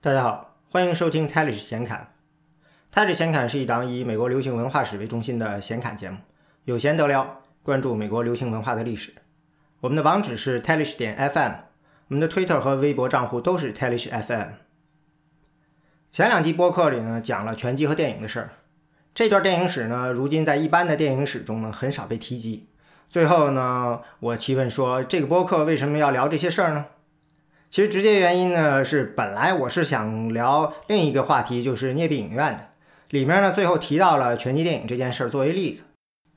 大家好，欢迎收听 t e l i s h 闲侃。t e l i s h 闲侃是一档以美国流行文化史为中心的闲侃节目，有闲得聊，关注美国流行文化的历史。我们的网址是 t e l i s h 点 FM，我们的 Twitter 和微博账户都是 t e l i s h FM。前两集播客里呢，讲了拳击和电影的事儿。这段电影史呢，如今在一般的电影史中呢，很少被提及。最后呢，我提问说，这个播客为什么要聊这些事儿呢？其实直接原因呢，是本来我是想聊另一个话题，就是聂壁影院的，里面呢最后提到了拳击电影这件事儿作为例子，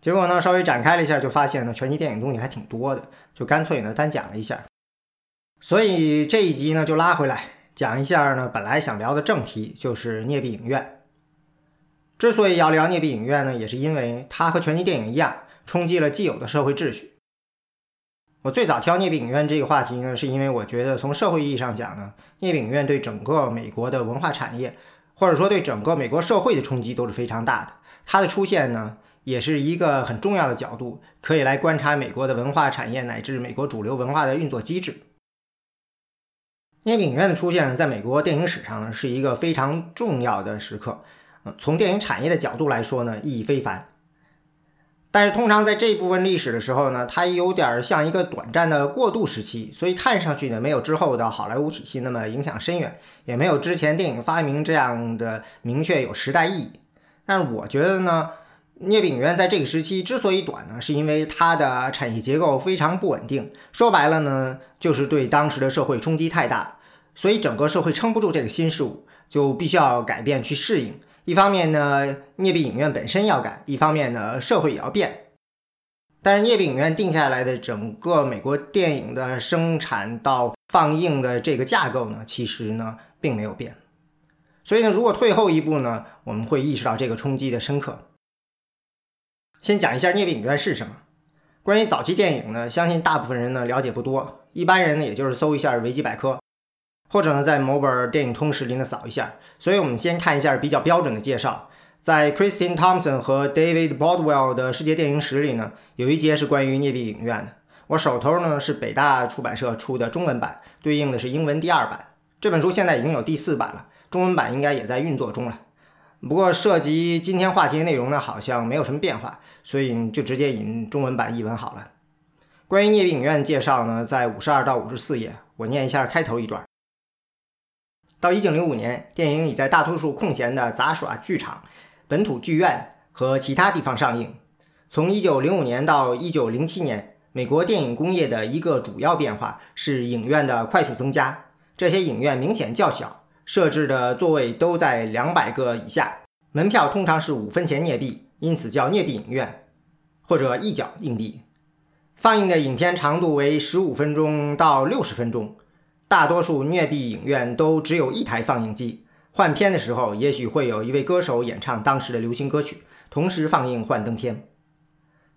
结果呢稍微展开了一下，就发现呢拳击电影东西还挺多的，就干脆呢单讲了一下。所以这一集呢就拉回来讲一下呢，本来想聊的正题就是聂壁影院。之所以要聊聂壁影院呢，也是因为它和拳击电影一样，冲击了既有的社会秩序。我最早挑聂饼影院这个话题呢，是因为我觉得从社会意义上讲呢，聂饼影院对整个美国的文化产业，或者说对整个美国社会的冲击都是非常大的。它的出现呢，也是一个很重要的角度，可以来观察美国的文化产业乃至美国主流文化的运作机制。聂饼影院的出现，在美国电影史上呢，是一个非常重要的时刻。从电影产业的角度来说呢，意义非凡。但是通常在这一部分历史的时候呢，它有点像一个短暂的过渡时期，所以看上去呢没有之后的好莱坞体系那么影响深远，也没有之前电影发明这样的明确有时代意义。但是我觉得呢，聂饼院在这个时期之所以短呢，是因为它的产业结构非常不稳定，说白了呢，就是对当时的社会冲击太大，所以整个社会撑不住这个新事物，就必须要改变去适应。一方面呢，镍币影院本身要改；一方面呢，社会也要变。但是镍币影院定下来的整个美国电影的生产到放映的这个架构呢，其实呢并没有变。所以呢，如果退后一步呢，我们会意识到这个冲击的深刻。先讲一下镍币影院是什么。关于早期电影呢，相信大部分人呢了解不多，一般人呢也就是搜一下维基百科。或者呢，在某本电影通识里呢扫一下。所以我们先看一下比较标准的介绍。在 Christine Thompson 和 David Baldwell 的世界电影史里呢，有一节是关于镍币影院的。我手头呢是北大出版社出的中文版，对应的是英文第二版。这本书现在已经有第四版了，中文版应该也在运作中了。不过涉及今天话题的内容呢，好像没有什么变化，所以就直接引中文版译文好了。关于镍币影院介绍呢，在五十二到五十四页，我念一下开头一段。到一九零五年，电影已在大多数空闲的杂耍剧场、本土剧院和其他地方上映。从一九零五年到一九零七年，美国电影工业的一个主要变化是影院的快速增加。这些影院明显较小，设置的座位都在两百个以下，门票通常是五分钱镍币，因此叫镍币影院或者一角硬币。放映的影片长度为十五分钟到六十分钟。大多数镍币影院都只有一台放映机，换片的时候也许会有一位歌手演唱当时的流行歌曲，同时放映幻灯片。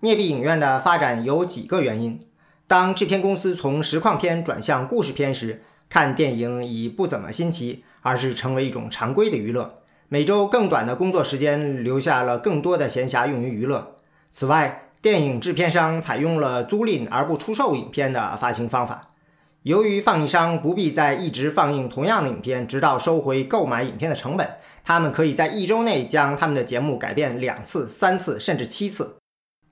镍币影院的发展有几个原因：当制片公司从实况片转向故事片时，看电影已不怎么新奇，而是成为一种常规的娱乐。每周更短的工作时间留下了更多的闲暇用于娱乐。此外，电影制片商采用了租赁而不出售影片的发行方法。由于放映商不必再一直放映同样的影片，直到收回购买影片的成本，他们可以在一周内将他们的节目改变两次、三次，甚至七次。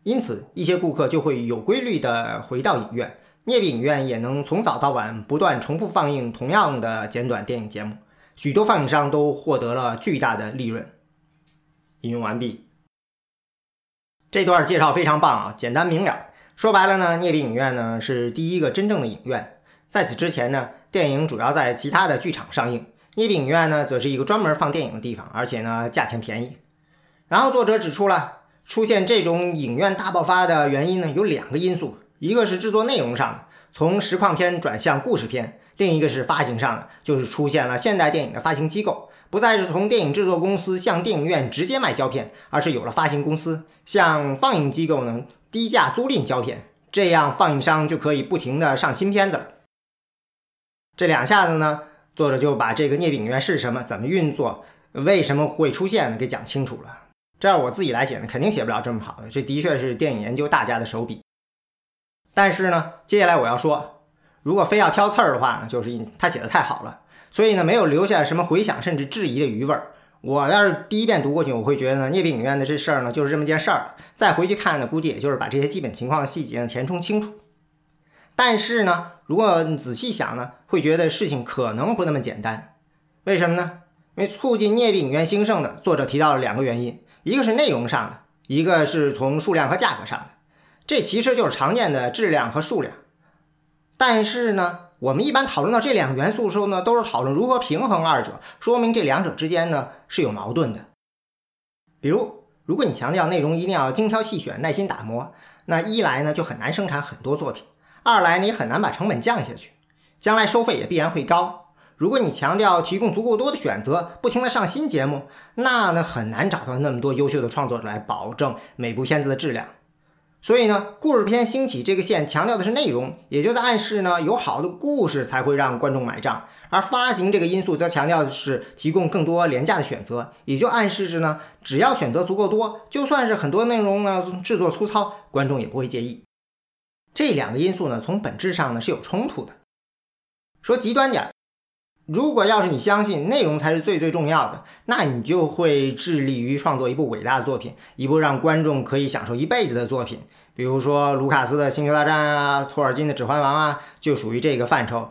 因此，一些顾客就会有规律地回到影院。镍币影院也能从早到晚不断重复放映同样的简短电影节目，许多放映商都获得了巨大的利润。引用完毕。这段介绍非常棒啊，简单明了。说白了呢，镍币影院呢是第一个真正的影院。在此之前呢，电影主要在其他的剧场上映，聂饼影院呢则是一个专门放电影的地方，而且呢价钱便宜。然后作者指出了出现这种影院大爆发的原因呢有两个因素，一个是制作内容上的，从实况片转向故事片；另一个是发行上的，就是出现了现代电影的发行机构，不再是从电影制作公司向电影院直接卖胶片，而是有了发行公司向放映机构呢低价租赁胶片，这样放映商就可以不停的上新片子了。这两下子呢，作者就把这个镍饼院是什么、怎么运作、为什么会出现呢给讲清楚了。这要我自己来写呢，肯定写不了这么好的。这的确是电影研究大家的手笔。但是呢，接下来我要说，如果非要挑刺儿的话呢，就是他写的太好了。所以呢，没有留下什么回想甚至质疑的余味儿。我要是第一遍读过去，我会觉得呢，聂病影院的这事儿呢，就是这么件事儿。再回去看呢，估计也就是把这些基本情况的细节呢填充清楚。但是呢，如果仔细想呢，会觉得事情可能不那么简单。为什么呢？因为促进聂病影院兴盛的，作者提到了两个原因，一个是内容上的，一个是从数量和价格上的。这其实就是常见的质量和数量。但是呢，我们一般讨论到这两个元素的时候呢，都是讨论如何平衡二者，说明这两者之间呢是有矛盾的。比如，如果你强调内容一定要精挑细选、耐心打磨，那一来呢就很难生产很多作品，二来你很难把成本降下去，将来收费也必然会高。如果你强调提供足够多的选择，不停的上新节目，那呢很难找到那么多优秀的创作者来保证每部片子的质量。所以呢，故事片兴起这个线强调的是内容，也就在暗示呢，有好的故事才会让观众买账；而发行这个因素则强调的是提供更多廉价的选择，也就暗示着呢，只要选择足够多，就算是很多内容呢制作粗糙，观众也不会介意。这两个因素呢，从本质上呢是有冲突的。说极端点。如果要是你相信内容才是最最重要的，那你就会致力于创作一部伟大的作品，一部让观众可以享受一辈子的作品。比如说卢卡斯的《星球大战》啊，托尔金的《指环王》啊，就属于这个范畴。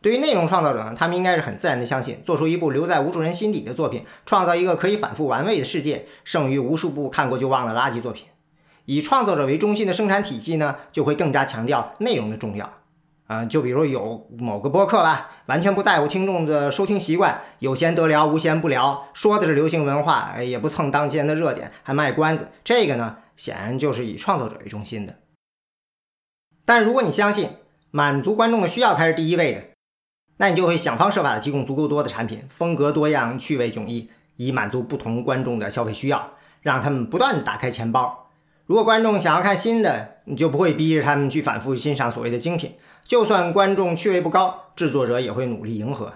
对于内容创造者呢，他们应该是很自然的相信，做出一部留在无数人心底的作品，创造一个可以反复玩味的世界，胜于无数部看过就忘了垃圾作品。以创作者为中心的生产体系呢，就会更加强调内容的重要。啊，就比如有某个播客吧，完全不在乎听众的收听习惯，有闲得聊，无闲不聊，说的是流行文化，也不蹭当前的热点，还卖关子。这个呢，显然就是以创作者为中心的。但如果你相信满足观众的需要才是第一位的，那你就会想方设法的提供足够多的产品，风格多样，趣味迥异，以满足不同观众的消费需要，让他们不断的打开钱包。如果观众想要看新的，你就不会逼着他们去反复欣赏所谓的精品。就算观众趣味不高，制作者也会努力迎合。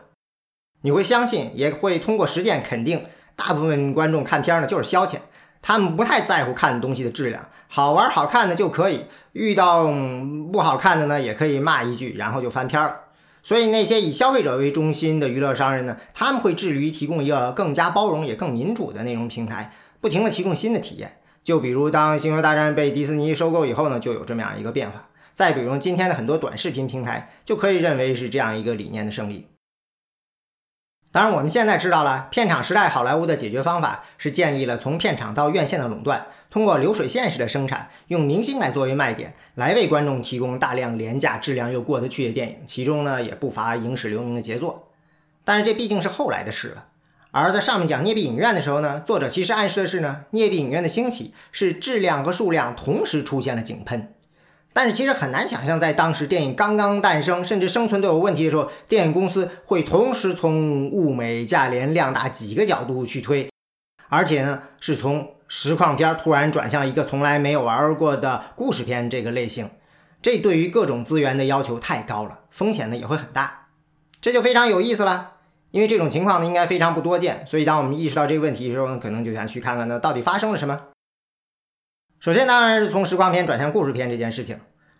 你会相信，也会通过实践肯定，大部分观众看片呢就是消遣，他们不太在乎看东西的质量，好玩好看的就可以。遇到不好看的呢，也可以骂一句，然后就翻篇了。所以那些以消费者为中心的娱乐商人呢，他们会致力于提供一个更加包容也更民主的内容平台，不停的提供新的体验。就比如，当《星球大战》被迪士尼收购以后呢，就有这么样一个变化。再比如，今天的很多短视频平台，就可以认为是这样一个理念的胜利。当然，我们现在知道了，片场时代好莱坞的解决方法是建立了从片场到院线的垄断，通过流水线式的生产，用明星来作为卖点，来为观众提供大量廉价、质量又过得去的电影，其中呢也不乏影史留名的杰作。但是这毕竟是后来的事了。而在上面讲《聂壁影院》的时候呢，作者其实暗示的是呢，《聂壁影院》的兴起是质量和数量同时出现了井喷。但是其实很难想象，在当时电影刚刚诞生，甚至生存都有问题的时候，电影公司会同时从物美价廉、量大几个角度去推，而且呢，是从实况片突然转向一个从来没有玩过的故事片这个类型。这对于各种资源的要求太高了，风险呢也会很大。这就非常有意思了。因为这种情况呢，应该非常不多见，所以当我们意识到这个问题的时候呢，可能就想去看看呢，到底发生了什么。首先，当然是从实况片转向故事片这件事情。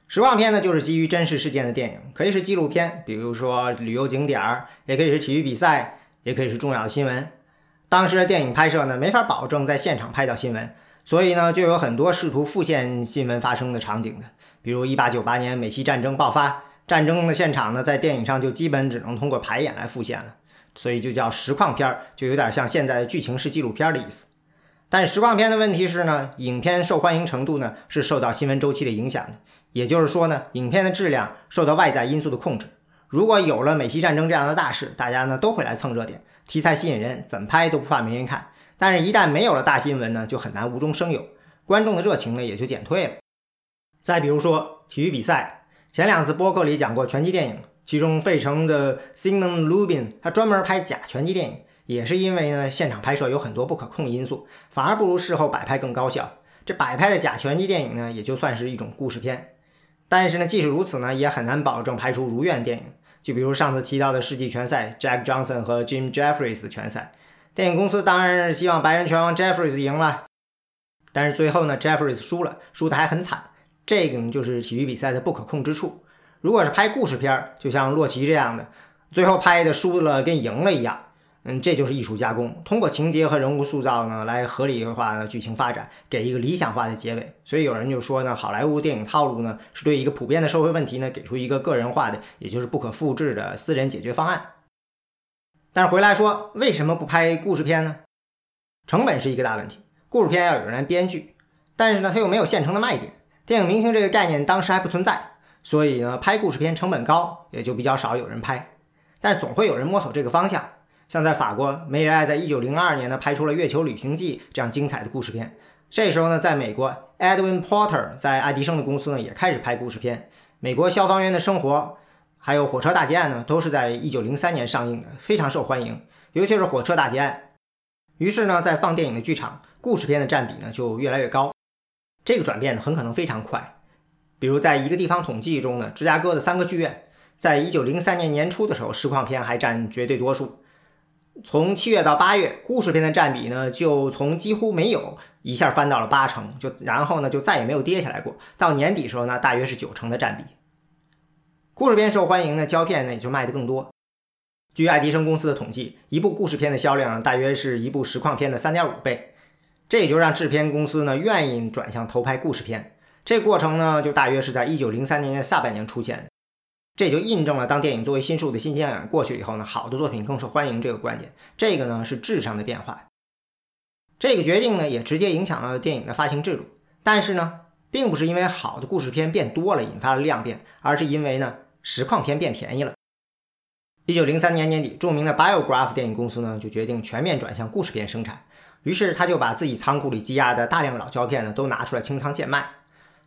实况片呢，就是基于真实事件的电影，可以是纪录片，比如说旅游景点儿，也可以是体育比赛，也可以是重要的新闻。当时的电影拍摄呢，没法保证在现场拍到新闻，所以呢，就有很多试图复现新闻发生的场景的，比如1898年美西战争爆发，战争的现场呢，在电影上就基本只能通过排演来复现了。所以就叫实况片儿，就有点像现在的剧情式纪录片的意思。但实况片的问题是呢，影片受欢迎程度呢是受到新闻周期的影响的，也就是说呢，影片的质量受到外在因素的控制。如果有了美西战争这样的大事，大家呢都会来蹭热点，题材吸引人，怎么拍都不怕没人看。但是，一旦没有了大新闻呢，就很难无中生有，观众的热情呢也就减退了。再比如说体育比赛，前两次播客里讲过拳击电影。其中，费城的 Simon Lubin 他专门拍假拳击电影，也是因为呢，现场拍摄有很多不可控因素，反而不如事后摆拍更高效。这摆拍的假拳击电影呢，也就算是一种故事片。但是呢，即使如此呢，也很难保证拍出如愿电影。就比如上次提到的世纪拳赛，Jack Johnson 和 Jim Jeffries 的拳赛，电影公司当然是希望白人拳王 Jeffries 赢了，但是最后呢，Jeffries 输了，输的还很惨。这个呢，就是体育比赛的不可控之处。如果是拍故事片儿，就像洛奇这样的，最后拍的输了跟赢了一样。嗯，这就是艺术加工，通过情节和人物塑造呢，来合理化的剧情发展，给一个理想化的结尾。所以有人就说呢，好莱坞电影套路呢，是对一个普遍的社会问题呢，给出一个个人化的，也就是不可复制的私人解决方案。但是回来说，为什么不拍故事片呢？成本是一个大问题，故事片要有人来编剧，但是呢，它又没有现成的卖点，电影明星这个概念当时还不存在，所以呢，拍故事片成本高，也就比较少有人拍。但是总会有人摸索这个方向。像在法国，梅里爱在一九零二年呢拍出了《月球旅行记》这样精彩的故事片。这时候呢，在美国，Edwin Porter 在爱迪生的公司呢也开始拍故事片。美国消防员的生活，还有火车大劫案呢，都是在一九零三年上映的，非常受欢迎。尤其是火车大劫案。于是呢，在放电影的剧场，故事片的占比呢就越来越高。这个转变呢很可能非常快。比如在一个地方统计中呢，芝加哥的三个剧院，在一九零三年年初的时候，实况片还占绝对多数。从七月到八月，故事片的占比呢，就从几乎没有一下翻到了八成，就然后呢，就再也没有跌下来过。到年底时候呢，大约是九成的占比。故事片受欢迎呢，胶片呢也就卖得更多。据爱迪生公司的统计，一部故事片的销量大约是一部实况片的三点五倍，这也就让制片公司呢愿意转向投拍故事片。这过程呢，就大约是在一九零三年的下半年出现的。这就印证了，当电影作为新事物的新鲜感过去以后呢，好的作品更受欢迎这个观点。这个呢是质上的变化。这个决定呢也直接影响了电影的发行制度。但是呢，并不是因为好的故事片变多了引发了量变，而是因为呢实况片变便宜了。一九零三年年底，著名的 Biograph 电影公司呢就决定全面转向故事片生产，于是他就把自己仓库里积压的大量老胶片呢都拿出来清仓贱卖。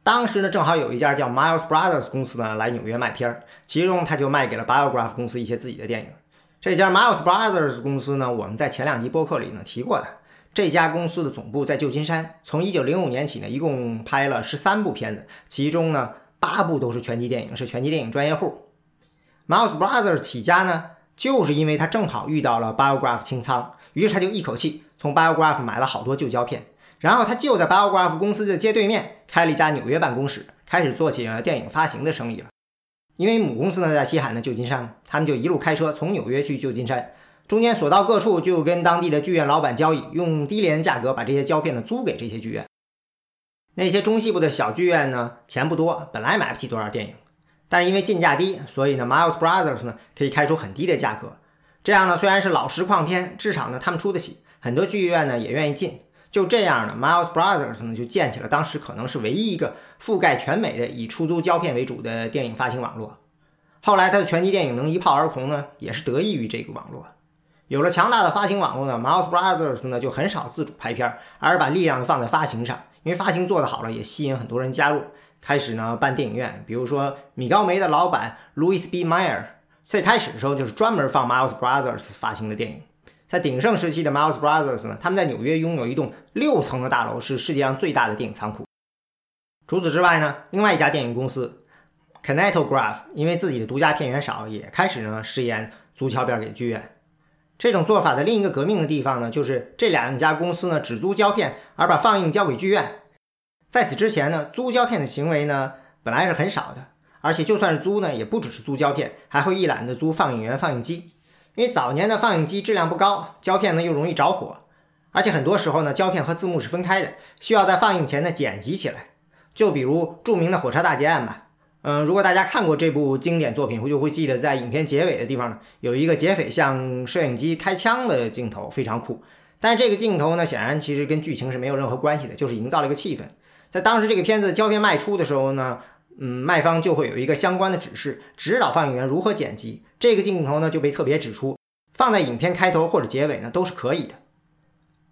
当时呢，正好有一家叫 Miles Brothers 公司呢来纽约卖片儿，其中他就卖给了 Biograph 公司一些自己的电影。这家 Miles Brothers 公司呢，我们在前两集播客里呢提过的。这家公司的总部在旧金山，从1905年起呢，一共拍了十三部片子，其中呢八部都是拳击电影，是拳击电影专业户。Miles Brothers 起家呢，就是因为他正好遇到了 Biograph 清仓，于是他就一口气从 Biograph 买了好多旧胶片。然后他就在 Biograph 公司的街对面开了一家纽约办公室，开始做起了电影发行的生意了。因为母公司呢在西海的旧金山，他们就一路开车从纽约去旧金山，中间所到各处就跟当地的剧院老板交易，用低廉的价格把这些胶片呢租给这些剧院。那些中西部的小剧院呢钱不多，本来买不起多少电影，但是因为进价低，所以呢 Miles Brothers 呢可以开出很低的价格。这样呢虽然是老实况片，至少呢他们出得起，很多剧院呢也愿意进。就这样呢，Miles Brothers 呢就建起了当时可能是唯一一个覆盖全美的以出租胶片为主的电影发行网络。后来他的拳击电影能一炮而红呢，也是得益于这个网络。有了强大的发行网络呢，Miles Brothers 呢就很少自主拍片，而是把力量放在发行上。因为发行做得好了，也吸引很多人加入，开始呢办电影院。比如说米高梅的老板 Louis B. Mayer，最开始的时候就是专门放 Miles Brothers 发行的电影。在鼎盛时期的 Miles Brothers 呢，他们在纽约拥有一栋六层的大楼，是世界上最大的电影仓库。除此之外呢，另外一家电影公司 Kinetograph 因为自己的独家片源少，也开始呢试验租胶片给剧院。这种做法的另一个革命的地方呢，就是这两家公司呢只租胶片，而把放映交给剧院。在此之前呢，租胶片的行为呢本来是很少的，而且就算是租呢，也不只是租胶片，还会一揽子租放映员、放映机。因为早年的放映机质量不高，胶片呢又容易着火，而且很多时候呢胶片和字幕是分开的，需要在放映前呢剪辑起来。就比如著名的火车大劫案吧，嗯，如果大家看过这部经典作品，就会记得在影片结尾的地方呢有一个劫匪向摄影机开枪的镜头，非常酷。但是这个镜头呢显然其实跟剧情是没有任何关系的，就是营造了一个气氛。在当时这个片子胶片卖出的时候呢。嗯，卖方就会有一个相关的指示，指导放映员如何剪辑。这个镜头呢就被特别指出，放在影片开头或者结尾呢都是可以的。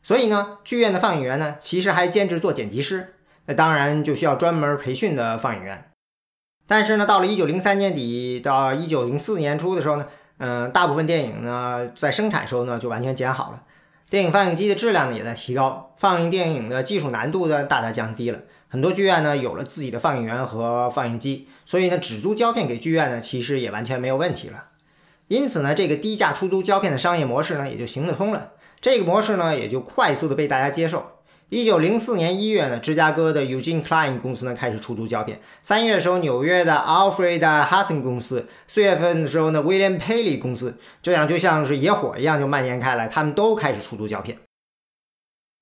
所以呢，剧院的放映员呢其实还兼职做剪辑师，那当然就需要专门培训的放映员。但是呢，到了一九零三年底到一九零四年初的时候呢，嗯，大部分电影呢在生产时候呢就完全剪好了，电影放映机的质量呢也在提高，放映电影的技术难度呢大大降低了。很多剧院呢有了自己的放映员和放映机，所以呢只租胶片给剧院呢其实也完全没有问题了。因此呢这个低价出租胶片的商业模式呢也就行得通了。这个模式呢也就快速的被大家接受。一九零四年一月呢，芝加哥的 Eugene Klein 公司呢开始出租胶片。三月的时候，纽约的 Alfred Hudson 公司。四月份的时候呢，William Paley 公司。这样就像是野火一样就蔓延开来，他们都开始出租胶片。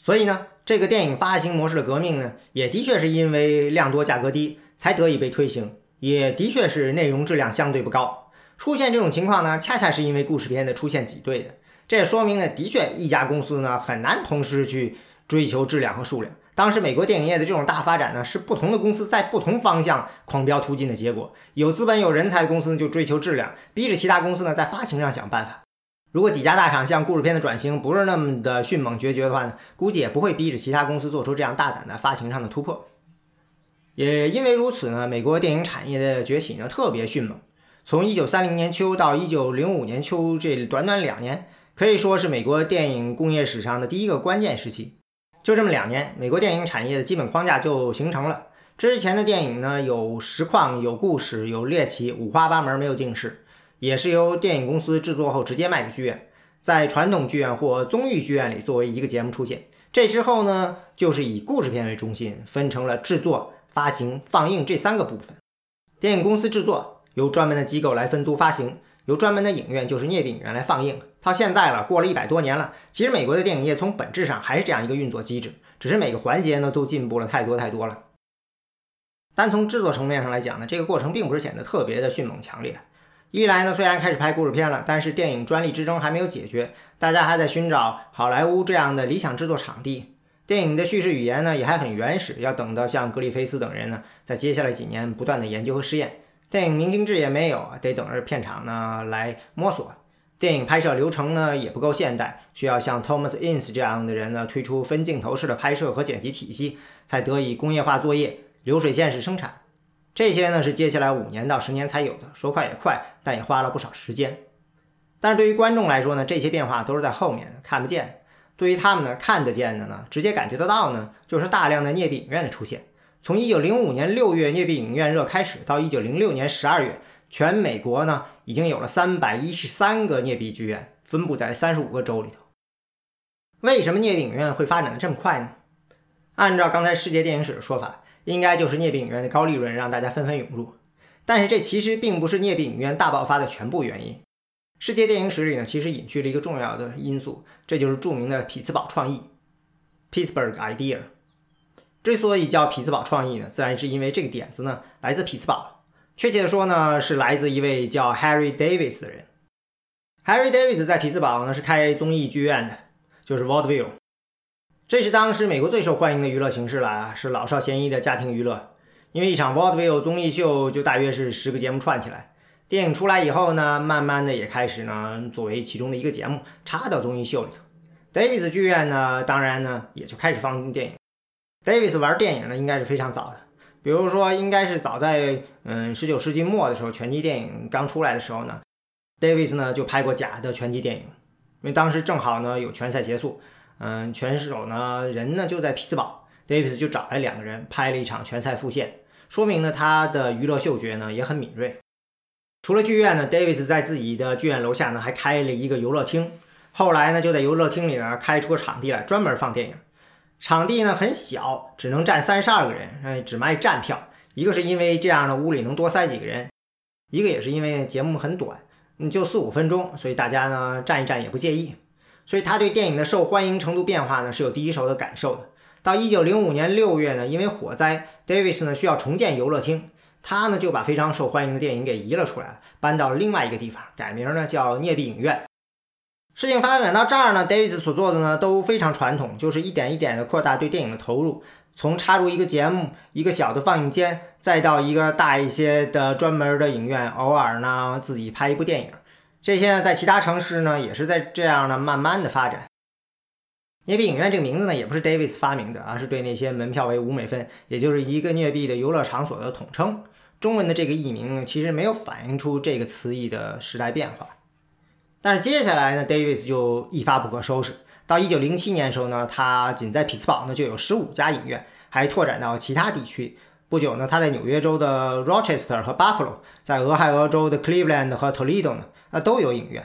所以呢，这个电影发行模式的革命呢，也的确是因为量多价格低才得以被推行，也的确是内容质量相对不高。出现这种情况呢，恰恰是因为故事片的出现挤兑的。这也说明呢，的确一家公司呢很难同时去。追求质量和数量。当时美国电影业的这种大发展呢，是不同的公司在不同方向狂飙突进的结果。有资本、有人才的公司呢，就追求质量，逼着其他公司呢在发行上想办法。如果几家大厂向故事片的转型不是那么的迅猛决绝的话呢，估计也不会逼着其他公司做出这样大胆的发行上的突破。也因为如此呢，美国电影产业的崛起呢特别迅猛。从1930年秋到1905年秋这短短两年，可以说是美国电影工业史上的第一个关键时期。就这么两年，美国电影产业的基本框架就形成了。之前的电影呢，有实况、有故事、有猎奇，五花八门，没有定式，也是由电影公司制作后直接卖给剧院，在传统剧院或综艺剧院里作为一个节目出现。这之后呢，就是以故事片为中心，分成了制作、发行、放映这三个部分。电影公司制作由专门的机构来分租发行。由专门的影院，就是镍币影院来放映。到现在了，过了一百多年了，其实美国的电影业从本质上还是这样一个运作机制，只是每个环节呢都进步了太多太多了。单从制作层面上来讲呢，这个过程并不是显得特别的迅猛强烈。一来呢，虽然开始拍故事片了，但是电影专利之争还没有解决，大家还在寻找好莱坞这样的理想制作场地。电影的叙事语言呢也还很原始，要等到像格里菲斯等人呢，在接下来几年不断的研究和试验。电影明星制也没有，得等着片场呢来摸索。电影拍摄流程呢也不够现代，需要像 Thomas Ince 这样的人呢推出分镜头式的拍摄和剪辑体系，才得以工业化作业、流水线式生产。这些呢是接下来五年到十年才有的，说快也快，但也花了不少时间。但是对于观众来说呢，这些变化都是在后面看不见。对于他们呢看得见的呢，直接感觉得到呢，就是大量的镍币影院的出现。从一九零五年六月镍币影院热开始，到一九零六年十二月，全美国呢已经有了三百一十三个镍币剧院，分布在三十五个州里头。为什么镍币影院会发展的这么快呢？按照刚才世界电影史的说法，应该就是镍币影院的高利润让大家纷纷涌入。但是这其实并不是镍币影院大爆发的全部原因。世界电影史里呢，其实隐去了一个重要的因素，这就是著名的匹兹堡创意 （Pittsburgh Idea）。之所以叫匹兹堡创意呢，自然是因为这个点子呢来自匹兹堡，确切的说呢是来自一位叫 Harry Davis 的人。Harry Davis 在匹兹堡呢是开综艺剧院的，就是 Vaudeville，这是当时美国最受欢迎的娱乐形式了啊，是老少咸宜的家庭娱乐。因为一场 Vaudeville 综艺秀就大约是十个节目串起来，电影出来以后呢，慢慢的也开始呢作为其中的一个节目插到综艺秀里头。Davis 剧院呢，当然呢也就开始放电影。Davis 玩电影呢，应该是非常早的。比如说，应该是早在嗯十九世纪末的时候，拳击电影刚出来的时候呢，Davis 呢就拍过假的拳击电影。因为当时正好呢有拳赛结束，嗯，拳手呢人呢就在匹兹堡，Davis 就找来两个人拍了一场拳赛复现，说明呢他的娱乐嗅觉呢也很敏锐。除了剧院呢，Davis 在自己的剧院楼下呢还开了一个游乐厅，后来呢就在游乐厅里呢开出个场地来，专门放电影。场地呢很小，只能站三十二个人，哎，只卖站票。一个是因为这样的屋里能多塞几个人，一个也是因为节目很短，嗯，就四五分钟，所以大家呢站一站也不介意。所以他对电影的受欢迎程度变化呢是有第一手的感受的。到一九零五年六月呢，因为火灾，Davis 呢需要重建游乐厅，他呢就把非常受欢迎的电影给移了出来，搬到另外一个地方，改名呢叫镍币影院。事情发展到这儿呢，David 所做的呢都非常传统，就是一点一点的扩大对电影的投入，从插入一个节目、一个小的放映间，再到一个大一些的专门的影院，偶尔呢自己拍一部电影。这些呢在其他城市呢也是在这样的慢慢的发展。镍币影院这个名字呢也不是 Davis 发明的，而是对那些门票为五美分，也就是一个镍币的游乐场所的统称。中文的这个译名呢其实没有反映出这个词义的时代变化。但是接下来呢，Davis 就一发不可收拾。到一九零七年的时候呢，他仅在匹兹堡呢就有十五家影院，还拓展到其他地区。不久呢，他在纽约州的 Rochester 和 Buffalo，在俄亥俄州的 Cleveland 和 Toledo 呢，那都有影院。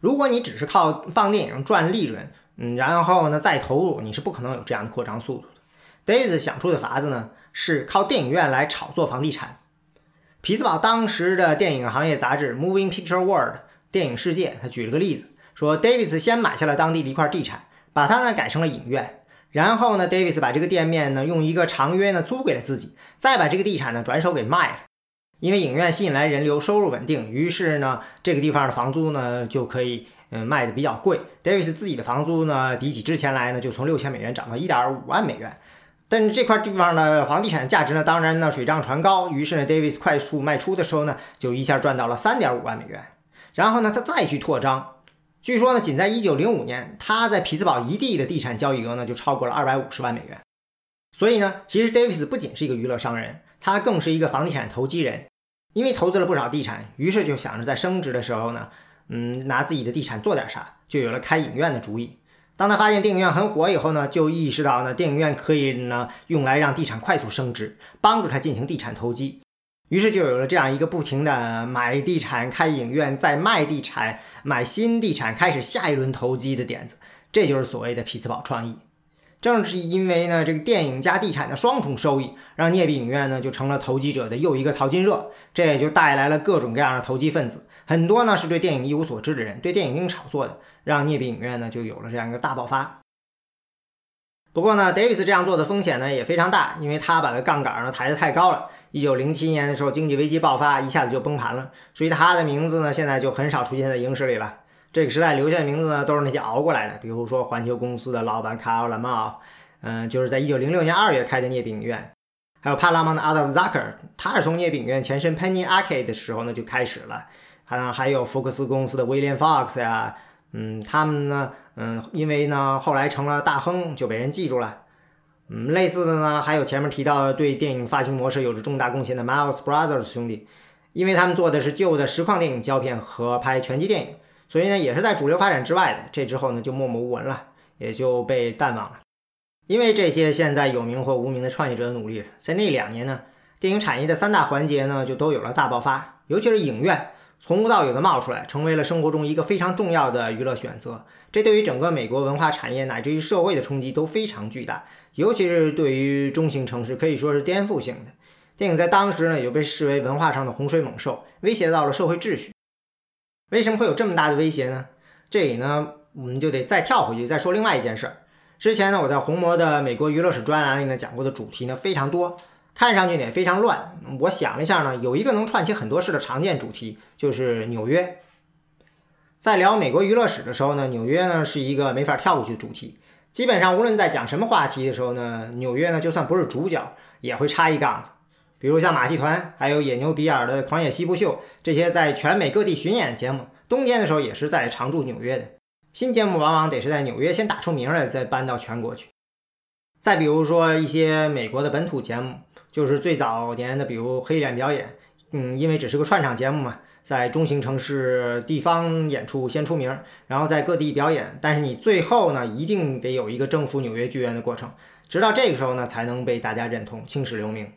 如果你只是靠放电影赚利润，嗯，然后呢再投入，你是不可能有这样的扩张速度的。Davis 想出的法子呢，是靠电影院来炒作房地产。匹兹堡当时的电影行业杂志《Moving Picture World》电影世界，他举了个例子，说 Davis 先买下了当地的一块地产，把它呢改成了影院，然后呢，Davis 把这个店面呢用一个长约呢租给了自己，再把这个地产呢转手给卖了。因为影院吸引来人流，收入稳定，于是呢，这个地方的房租呢就可以嗯卖的比较贵。Davis 自己的房租呢，比起之前来呢，就从六千美元涨到一点五万美元。但是这块地方的房地产价值呢，当然呢水涨船高。于是呢，Davis 快速卖出的时候呢，就一下赚到了三点五万美元。然后呢，他再去扩张，据说呢，仅在一九零五年，他在匹兹堡一地的地产交易额呢，就超过了二百五十万美元。所以呢，其实 Davis 不仅是一个娱乐商人，他更是一个房地产投机人。因为投资了不少地产，于是就想着在升值的时候呢，嗯，拿自己的地产做点啥，就有了开影院的主意。当他发现电影院很火以后呢，就意识到呢，电影院可以呢用来让地产快速升值，帮助他进行地产投机。于是就有了这样一个不停的买地产、开影院、再卖地产、买新地产、开始下一轮投机的点子。这就是所谓的匹兹堡创意。正是因为呢，这个电影加地产的双重收益，让镍币影院呢就成了投机者的又一个淘金热。这也就带来了各种各样的投机分子，很多呢是对电影一无所知的人，对电影进行炒作的，让镍币影院呢就有了这样一个大爆发。不过呢，Davis 这样做的风险呢也非常大，因为他把这杠杆呢抬得太高了。一九零七年的时候，经济危机爆发，一下子就崩盘了，所以他的名字呢现在就很少出现在影史里了。这个时代留下的名字呢，都是那些熬过来的，比如说环球公司的老板卡尔·拉茂，嗯，就是在一九零六年二月开的镍币影院，还有帕拉蒙的 Adolf Zucker，他是从镍币影院前身 Penny Arcade 的时候呢就开始了，还还有福克斯公司的威廉· Fox 呀，嗯，他们呢，嗯，因为呢后来成了大亨，就被人记住了，嗯，类似的呢，还有前面提到的对电影发行模式有着重大贡献的 Miles Brothers 兄弟，因为他们做的是旧的实况电影胶片和拍拳击电影。所以呢，也是在主流发展之外的。这之后呢，就默默无闻了，也就被淡忘了。因为这些现在有名或无名的创业者的努力，在那两年呢，电影产业的三大环节呢，就都有了大爆发。尤其是影院，从无到有的冒出来，成为了生活中一个非常重要的娱乐选择。这对于整个美国文化产业乃至于社会的冲击都非常巨大。尤其是对于中型城市，可以说是颠覆性的。电影在当时呢，也就被视为文化上的洪水猛兽，威胁到了社会秩序。为什么会有这么大的威胁呢？这里呢，我们就得再跳回去，再说另外一件事儿。之前呢，我在红魔的美国娱乐史专栏里呢讲过的主题呢非常多，看上去也非常乱。我想了一下呢，有一个能串起很多事的常见主题，就是纽约。在聊美国娱乐史的时候呢，纽约呢是一个没法跳过去的主题。基本上无论在讲什么话题的时候呢，纽约呢就算不是主角，也会插一杠子。比如像马戏团，还有野牛比尔的狂野西部秀，这些在全美各地巡演的节目，冬天的时候也是在常驻纽约的。新节目往往得是在纽约先打出名来，再搬到全国去。再比如说一些美国的本土节目，就是最早年的，比如黑脸表演，嗯，因为只是个串场节目嘛，在中型城市地方演出先出名，然后在各地表演，但是你最后呢，一定得有一个征服纽约剧院的过程，直到这个时候呢，才能被大家认同，青史留名。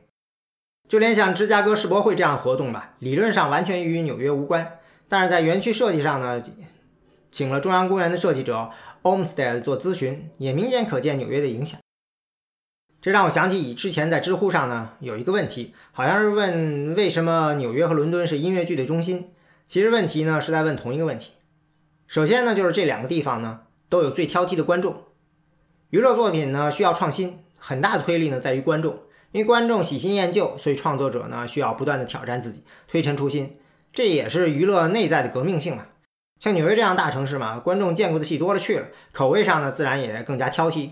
就连像芝加哥世博会这样活动吧，理论上完全与纽约无关，但是在园区设计上呢，请了中央公园的设计者 Olmsted 做咨询，也明显可见纽约的影响。这让我想起之前在知乎上呢有一个问题，好像是问为什么纽约和伦敦是音乐剧的中心。其实问题呢是在问同一个问题。首先呢就是这两个地方呢都有最挑剔的观众，娱乐作品呢需要创新，很大的推力呢在于观众。因为观众喜新厌旧，所以创作者呢需要不断的挑战自己，推陈出新，这也是娱乐内在的革命性嘛。像纽约这样大城市嘛，观众见过的戏多了去了，口味上呢自然也更加挑剔。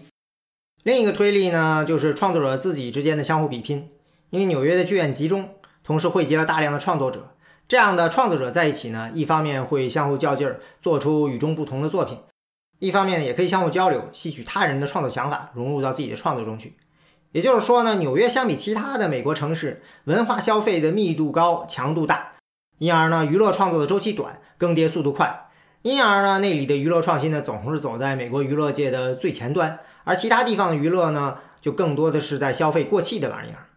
另一个推力呢就是创作者自己之间的相互比拼，因为纽约的剧院集中，同时汇集了大量的创作者，这样的创作者在一起呢，一方面会相互较劲儿，做出与众不同的作品；一方面也可以相互交流，吸取他人的创作想法，融入到自己的创作中去。也就是说呢，纽约相比其他的美国城市，文化消费的密度高、强度大，因而呢，娱乐创作的周期短、更迭速度快，因而呢，那里的娱乐创新呢，总是走在美国娱乐界的最前端，而其他地方的娱乐呢，就更多的是在消费过气的玩意儿。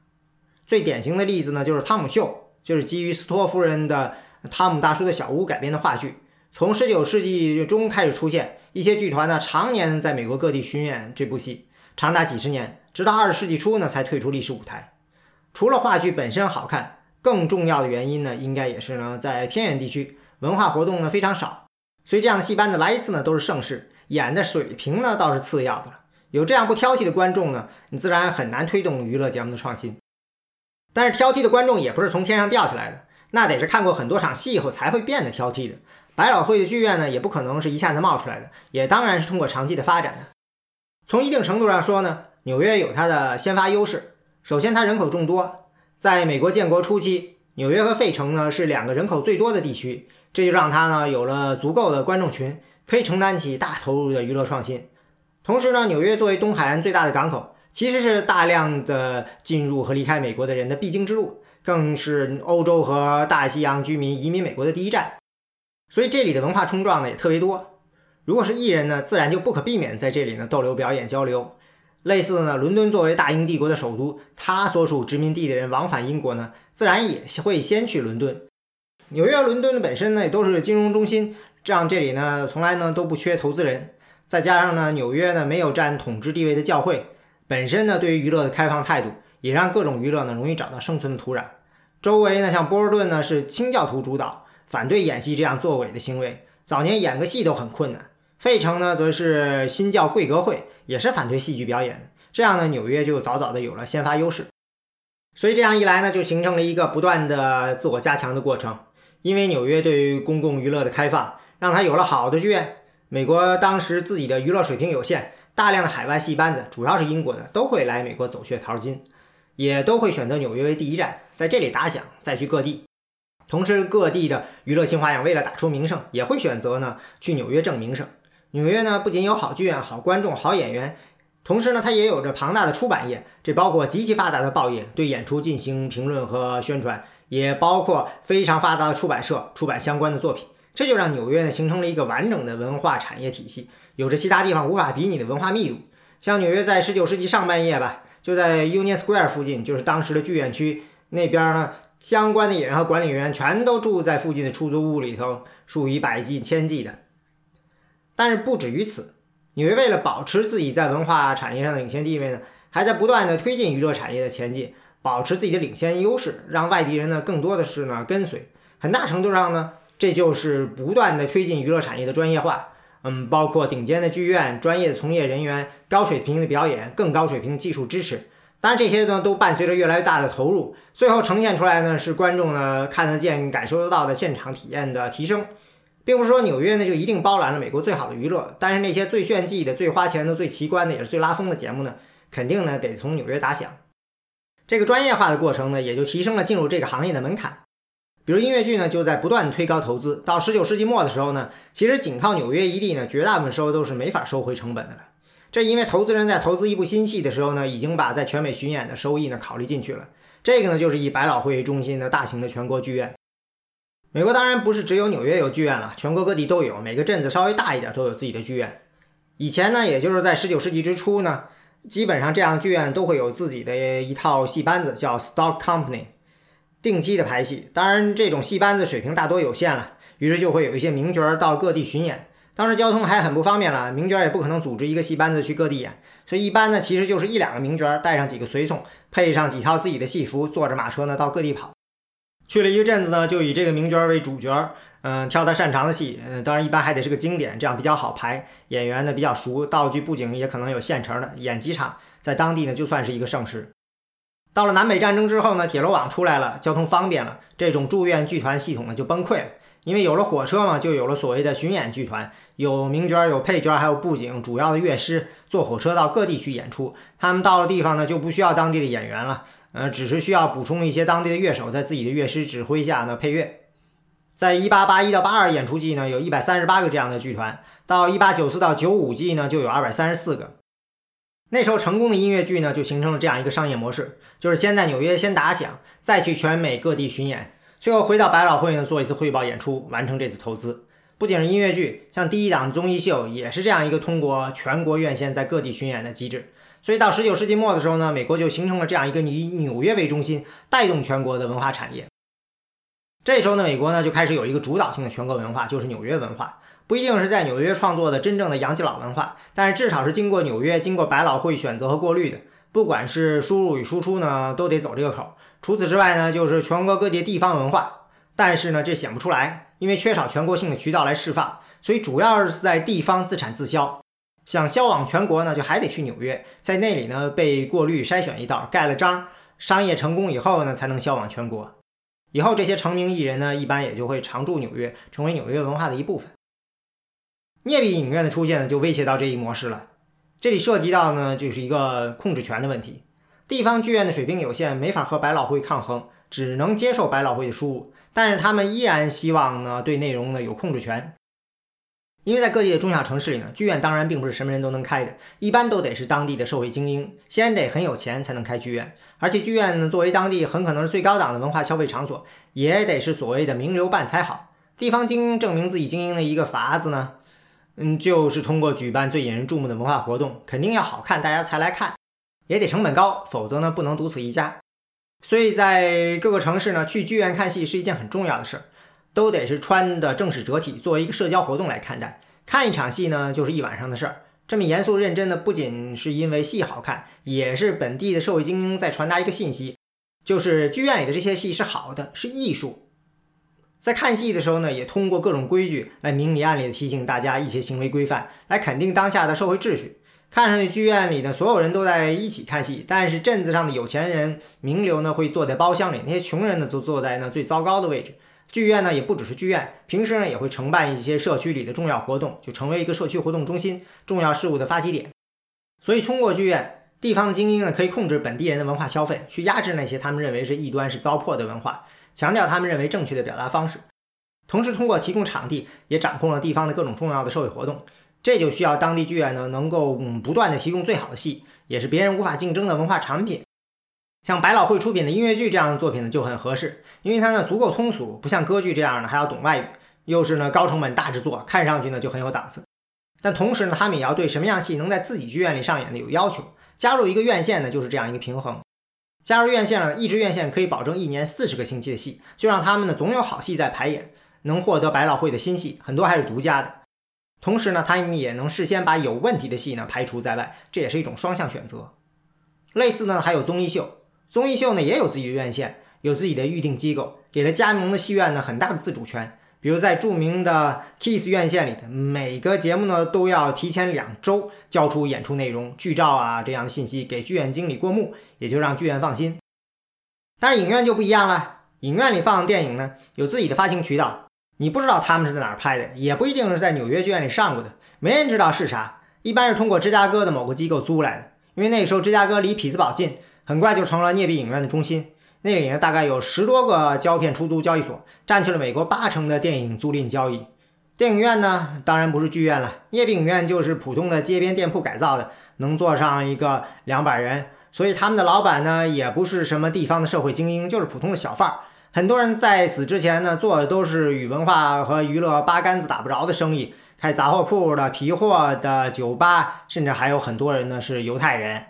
最典型的例子呢，就是《汤姆秀》，就是基于斯托夫人的《汤姆大叔的小屋》改编的话剧，从19世纪中开始出现，一些剧团呢常年在美国各地巡演这部戏，长达几十年，直到二十世纪初呢才退出历史舞台。除了话剧本身好看，更重要的原因呢，应该也是呢在偏远地区文化活动呢非常少，所以这样的戏班子来一次呢都是盛事，演的水平呢倒是次要的。有这样不挑剔的观众呢，你自然很难推动娱乐节目的创新。但是挑剔的观众也不是从天上掉下来的，那得是看过很多场戏以后才会变得挑剔的。百老汇的剧院呢，也不可能是一下子冒出来的，也当然是通过长期的发展的。从一定程度上说呢，纽约有它的先发优势。首先，它人口众多，在美国建国初期，纽约和费城呢是两个人口最多的地区，这就让它呢有了足够的观众群，可以承担起大投入的娱乐创新。同时呢，纽约作为东海岸最大的港口，其实是大量的进入和离开美国的人的必经之路，更是欧洲和大西洋居民移民美国的第一站。所以这里的文化冲撞呢也特别多。如果是艺人呢，自然就不可避免在这里呢逗留、表演、交流。类似的呢，伦敦作为大英帝国的首都，他所属殖民地的人往返英国呢，自然也会先去伦敦。纽约、伦敦的本身呢也都是金融中心，这样这里呢从来呢都不缺投资人。再加上呢，纽约呢没有占统治地位的教会，本身呢对于娱乐的开放态度，也让各种娱乐呢容易找到生存的土壤。周围呢像波士顿呢是清教徒主导。反对演戏这样作伪的行为，早年演个戏都很困难。费城呢，则是新教贵格会，也是反对戏剧表演的。这样呢，纽约就早早的有了先发优势。所以这样一来呢，就形成了一个不断的自我加强的过程。因为纽约对于公共娱乐的开放，让它有了好的剧院。美国当时自己的娱乐水平有限，大量的海外戏班子，主要是英国的，都会来美国走穴淘金，也都会选择纽约为第一站，在这里打响，再去各地。同时，各地的娱乐新花样为了打出名声，也会选择呢去纽约挣名声。纽约呢不仅有好剧院、好观众、好演员，同时呢它也有着庞大的出版业，这包括极其发达的报业对演出进行评论和宣传，也包括非常发达的出版社出版相关的作品。这就让纽约呢形成了一个完整的文化产业体系，有着其他地方无法比拟的文化密度。像纽约在19世纪上半叶吧，就在 Union Square 附近，就是当时的剧院区那边呢。相关的演员和管理员全都住在附近的出租屋里头，数以百计、千计的。但是不止于此，纽约为了保持自己在文化产业上的领先地位呢，还在不断的推进娱乐产业的前进，保持自己的领先优势，让外地人呢更多的是呢跟随。很大程度上呢，这就是不断的推进娱乐产业的专业化。嗯，包括顶尖的剧院、专业的从业人员、高水平的表演、更高水平的技术支持。当然，这些呢都伴随着越来越大的投入，最后呈现出来呢是观众呢看得见、感受得到的现场体验的提升，并不是说纽约呢就一定包揽了美国最好的娱乐，但是那些最炫技的、最花钱的、最奇观的，也是最拉风的节目呢，肯定呢得从纽约打响。这个专业化的过程呢，也就提升了进入这个行业的门槛。比如音乐剧呢，就在不断推高投资，到十九世纪末的时候呢，其实仅靠纽约一地呢，绝大部分收入都是没法收回成本的了。这因为投资人在投资一部新戏的时候呢，已经把在全美巡演的收益呢考虑进去了。这个呢，就是以百老汇为中心的大型的全国剧院。美国当然不是只有纽约有剧院了，全国各地都有，每个镇子稍微大一点都有自己的剧院。以前呢，也就是在十九世纪之初呢，基本上这样的剧院都会有自己的一套戏班子，叫 stock company，定期的排戏。当然，这种戏班子水平大多有限了，于是就会有一些名角儿到各地巡演。当时交通还很不方便了，名角儿也不可能组织一个戏班子去各地演，所以一般呢，其实就是一两个名角儿带上几个随从，配上几套自己的戏服，坐着马车呢到各地跑。去了一个镇子呢，就以这个名角儿为主角，嗯，挑他擅长的戏，嗯，当然一般还得是个经典，这样比较好排。演员呢比较熟，道具布景也可能有现成的，演几场，在当地呢就算是一个盛事。到了南北战争之后呢，铁路网出来了，交通方便了，这种住院剧团系统呢就崩溃了。因为有了火车嘛，就有了所谓的巡演剧团，有名角、有配角，还有布景，主要的乐师坐火车到各地去演出。他们到了地方呢，就不需要当地的演员了，呃，只是需要补充一些当地的乐手，在自己的乐师指挥下呢配乐。在一八八一到八二演出季呢，有一百三十八个这样的剧团；到一八九四到九五季呢，就有二百三十四个。那时候成功的音乐剧呢，就形成了这样一个商业模式，就是先在纽约先打响，再去全美各地巡演。最后回到百老汇呢，做一次汇报演出，完成这次投资。不仅是音乐剧，像第一档综艺秀也是这样一个通过全国院线在各地巡演的机制。所以到十九世纪末的时候呢，美国就形成了这样一个以纽约为中心，带动全国的文化产业。这时候呢，美国呢就开始有一个主导性的全国文化，就是纽约文化。不一定是在纽约创作的真正的洋基佬文化，但是至少是经过纽约、经过百老汇选择和过滤的。不管是输入与输出呢，都得走这个口。除此之外呢，就是全国各地地方文化，但是呢，这显不出来，因为缺少全国性的渠道来释放，所以主要是在地方自产自销。想销往全国呢，就还得去纽约，在那里呢被过滤筛选一道，盖了章，商业成功以后呢，才能销往全国。以后这些成名艺人呢，一般也就会常驻纽约，成为纽约文化的一部分。镍币影院的出现呢，就威胁到这一模式了。这里涉及到呢，就是一个控制权的问题。地方剧院的水平有限，没法和百老汇抗衡，只能接受百老汇的输入，但是他们依然希望呢，对内容呢有控制权。因为在各地的中小城市里呢，剧院当然并不是什么人都能开的，一般都得是当地的社会精英，先得很有钱才能开剧院。而且剧院呢，作为当地很可能是最高档的文化消费场所，也得是所谓的名流办才好。地方精英证明自己精英的一个法子呢，嗯，就是通过举办最引人注目的文化活动，肯定要好看，大家才来看，也得成本高，否则呢，不能独此一家。所以在各个城市呢，去剧院看戏是一件很重要的事儿。都得是穿的正式折体，作为一个社交活动来看待。看一场戏呢，就是一晚上的事儿。这么严肃认真的，不仅是因为戏好看，也是本地的社会精英在传达一个信息，就是剧院里的这些戏是好的，是艺术。在看戏的时候呢，也通过各种规矩来明里暗里的提醒大家一些行为规范，来肯定当下的社会秩序。看上去剧院里的所有人都在一起看戏，但是镇子上的有钱人、名流呢会坐在包厢里，那些穷人呢则坐在那最糟糕的位置。剧院呢也不只是剧院，平时呢也会承办一些社区里的重要活动，就成为一个社区活动中心、重要事务的发起点。所以通过剧院，地方的精英呢可以控制本地人的文化消费，去压制那些他们认为是异端、是糟粕的文化，强调他们认为正确的表达方式。同时通过提供场地，也掌控了地方的各种重要的社会活动。这就需要当地剧院呢能够嗯不断的提供最好的戏，也是别人无法竞争的文化产品。像百老汇出品的音乐剧这样的作品呢，就很合适，因为它呢足够通俗，不像歌剧这样的还要懂外语，又是呢高成本大制作，看上去呢就很有档次。但同时呢，他们也要对什么样戏能在自己剧院里上演的有要求。加入一个院线呢，就是这样一个平衡。加入院线了，一支院线可以保证一年四十个星期的戏，就让他们呢总有好戏在排演，能获得百老汇的新戏，很多还是独家的。同时呢，他们也能事先把有问题的戏呢排除在外，这也是一种双向选择。类似呢，还有综艺秀。综艺秀呢也有自己的院线，有自己的预定机构，给了加盟的戏院呢很大的自主权。比如在著名的 Kiss 院线里的每个节目呢都要提前两周交出演出内容、剧照啊这样的信息给剧院经理过目，也就让剧院放心。但是影院就不一样了，影院里放的电影呢有自己的发行渠道，你不知道他们是在哪儿拍的，也不一定是在纽约剧院里上过的，没人知道是啥，一般是通过芝加哥的某个机构租来的，因为那时候芝加哥离匹兹堡近。很快就成了镍币影院的中心，那里呢大概有十多个胶片出租交易所，占据了美国八成的电影租赁交易。电影院呢，当然不是剧院了，镍币影院就是普通的街边店铺改造的，能坐上一个两百人。所以他们的老板呢，也不是什么地方的社会精英，就是普通的小贩儿。很多人在此之前呢，做的都是与文化和娱乐八竿子打不着的生意，开杂货铺的、皮货的、酒吧，甚至还有很多人呢是犹太人。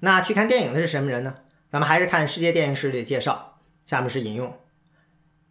那去看电影的是什么人呢？咱们还是看世界电影史里的介绍。下面是引用：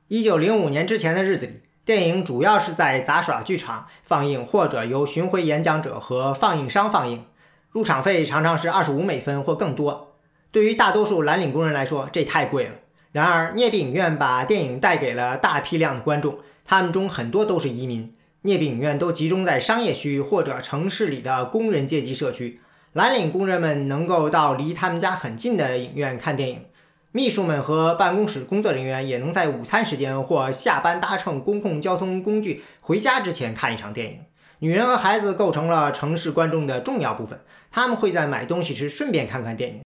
一九零五年之前的日子里，电影主要是在杂耍剧场放映，或者由巡回演讲者和放映商放映。入场费常常是二十五美分或更多。对于大多数蓝领工人来说，这太贵了。然而，镍币影院把电影带给了大批量的观众，他们中很多都是移民。镍币影院都集中在商业区或者城市里的工人阶级社区。蓝领工人们能够到离他们家很近的影院看电影，秘书们和办公室工作人员也能在午餐时间或下班搭乘公共交通工具回家之前看一场电影。女人和孩子构成了城市观众的重要部分，他们会在买东西时顺便看看电影。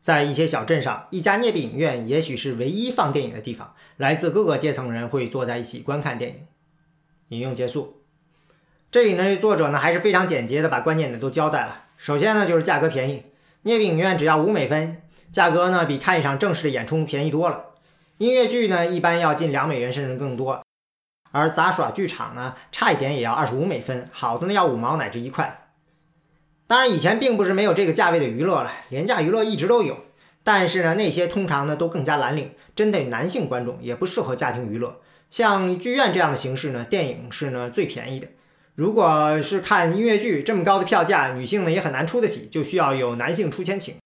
在一些小镇上，一家镍币影院也许是唯一放电影的地方，来自各个阶层人会坐在一起观看电影。引用结束。这里呢，作者呢还是非常简洁的把关键的都交代了。首先呢，就是价格便宜，镍币影院只要五美分，价格呢比看一场正式的演出便宜多了。音乐剧呢一般要近两美元甚至更多，而杂耍剧场呢差一点也要二十五美分，好的呢要五毛乃至一块。当然以前并不是没有这个价位的娱乐了，廉价娱乐一直都有，但是呢那些通常呢都更加蓝领，针对男性观众，也不适合家庭娱乐。像剧院这样的形式呢，电影是呢最便宜的。如果是看音乐剧，这么高的票价，女性呢也很难出得起，就需要有男性出钱请。